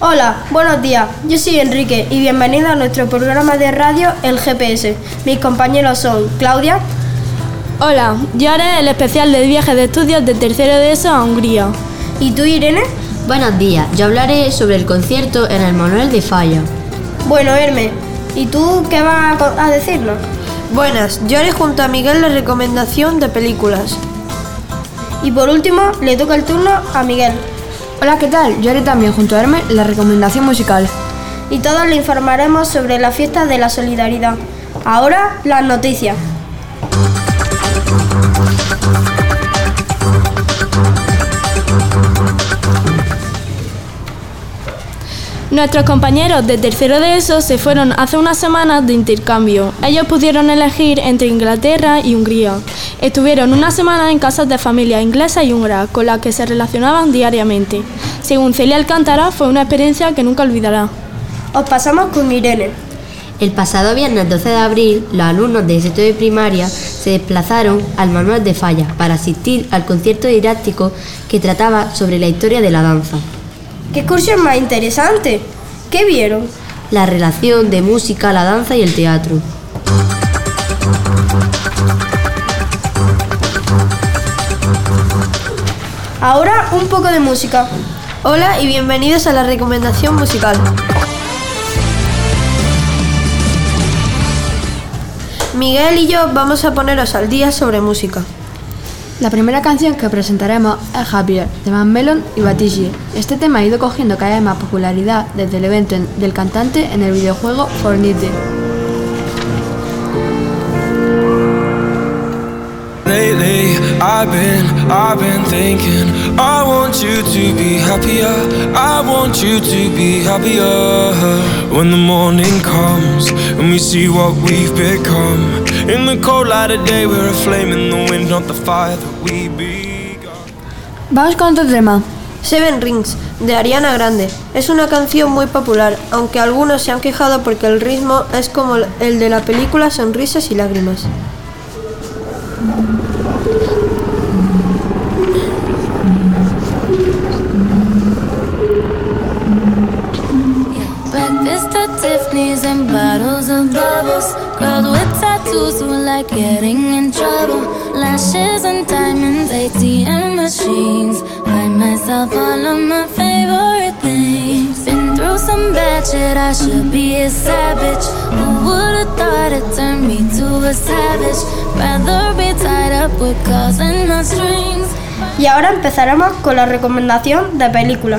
Hola, buenos días. Yo soy Enrique y bienvenido a nuestro programa de radio El GPS. Mis compañeros son Claudia. Hola, yo haré el especial de viaje de estudios de tercero de ESO a Hungría. ¿Y tú, Irene? Buenos días, yo hablaré sobre el concierto en el Manuel de Falla. Bueno, Hermes, ¿y tú qué vas a a decirnos? Buenas, yo haré junto a Miguel la recomendación de películas. Y por último, le toca el turno a Miguel. Hola, ¿qué tal? Yo haré también junto a Hermes la recomendación musical. Y todos le informaremos sobre la fiesta de la solidaridad. Ahora, las noticias. Nuestros compañeros de tercero de ESO se fueron hace unas semanas de intercambio. Ellos pudieron elegir entre Inglaterra y Hungría. Estuvieron una semana en casas de familias inglesas y húngaras con las que se relacionaban diariamente. Según Celia Alcántara, fue una experiencia que nunca olvidará. Os pasamos con Irene. El pasado viernes 12 de abril, los alumnos de sexto de primaria se desplazaron al Manuel de Falla para asistir al concierto didáctico que trataba sobre la historia de la danza. ¡Qué excursión más interesante! ¿Qué vieron? La relación de música, la danza y el teatro. Ahora un poco de música. Hola y bienvenidos a la recomendación musical. Miguel y yo vamos a poneros al día sobre música. La primera canción que presentaremos es Happier, de Van Melon y Batigi. Este tema ha ido cogiendo cada vez más popularidad desde el evento en- del cantante en el videojuego Fortnite. I've been, I've been thinking. I want you to be happier. I want you to be happier. When the morning comes and we see what we've become. In the cold light of day, we're a flame in the wind, not the fire that we begun. Vamos con otro tema. Seven Rings, de Ariana Grande. Es una canción muy popular, aunque algunos se han quejado porque el ritmo es como el de la película Sonrisas y Lágrimas. And bottles of bubbles. Girls with tattoos who like getting in trouble. Lashes and diamonds, ATM machines. Buy myself all of my favorite things. Been through some bad shit, I should be a savage. Who would've thought it turned me to a savage? Rather be tied up with calls and not strings. Y ahora empezaremos con la recomendación de película.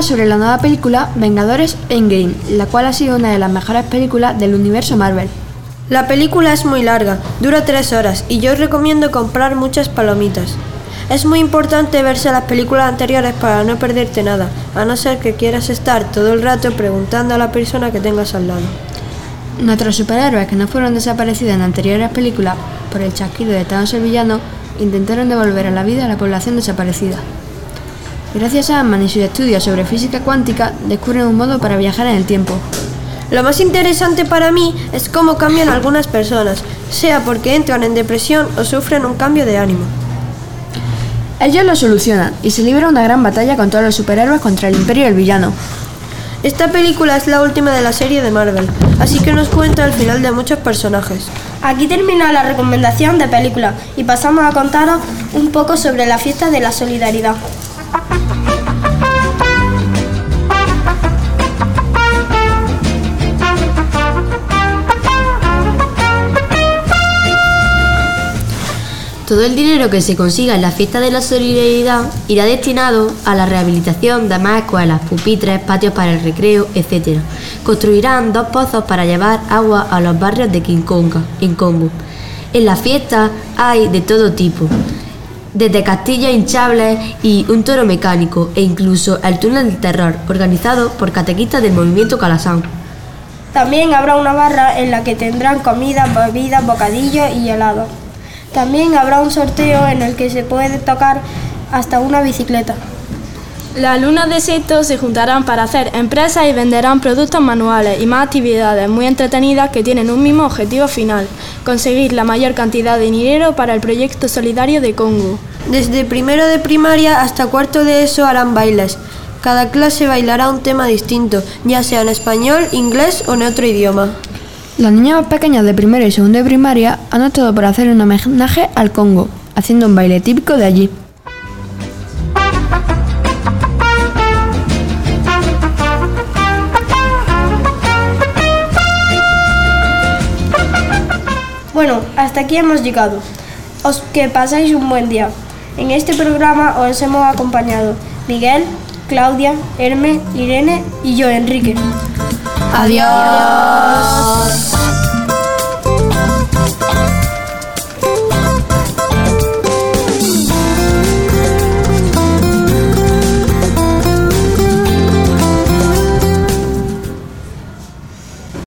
Sobre la nueva película Vengadores Endgame, la cual ha sido una de las mejores películas del universo Marvel. La película es muy larga, dura tres horas y yo os recomiendo comprar muchas palomitas. Es muy importante verse las películas anteriores para no perderte nada, a no ser que quieras estar todo el rato preguntando a la persona que tengas al lado. Nuestros superhéroes que no fueron desaparecidos en anteriores películas por el chasquido de Thanos el villano intentaron devolver a la vida a la población desaparecida. Gracias a Ant-Man y sus estudios sobre física cuántica, descubren un modo para viajar en el tiempo. Lo más interesante para mí es cómo cambian algunas personas, sea porque entran en depresión o sufren un cambio de ánimo. Ellos lo solucionan y se libra una gran batalla con todos los superhéroes contra el imperio y el villano. Esta película es la última de la serie de Marvel, así que nos cuenta el final de muchos personajes. Aquí termina la recomendación de película y pasamos a contaros un poco sobre la fiesta de la solidaridad. Todo el dinero que se consiga en la fiesta de la solidaridad irá destinado a la rehabilitación de más escuelas, pupitres, patios para el recreo, etc. Construirán dos pozos para llevar agua a los barrios de Quinconga, en Congo. En la fiesta hay de todo tipo, desde castillas hinchables y un toro mecánico, e incluso el túnel del terror, organizado por catequistas del movimiento Calasán. También habrá una barra en la que tendrán comida, bebidas, bocadillos y helados. También habrá un sorteo en el que se puede tocar hasta una bicicleta. Las alumnas de sexto se juntarán para hacer empresas y venderán productos manuales y más actividades muy entretenidas que tienen un mismo objetivo final, conseguir la mayor cantidad de dinero para el proyecto solidario de Congo. Desde primero de primaria hasta cuarto de eso harán bailes. Cada clase bailará un tema distinto, ya sea en español, inglés o en otro idioma. Las niñas más pequeñas de primero y segundo de primaria han optado por hacer un homenaje al Congo, haciendo un baile típico de allí. Bueno, hasta aquí hemos llegado. Os que pasáis un buen día. En este programa os hemos acompañado Miguel, Claudia, Herme, Irene y yo, Enrique. Adiós.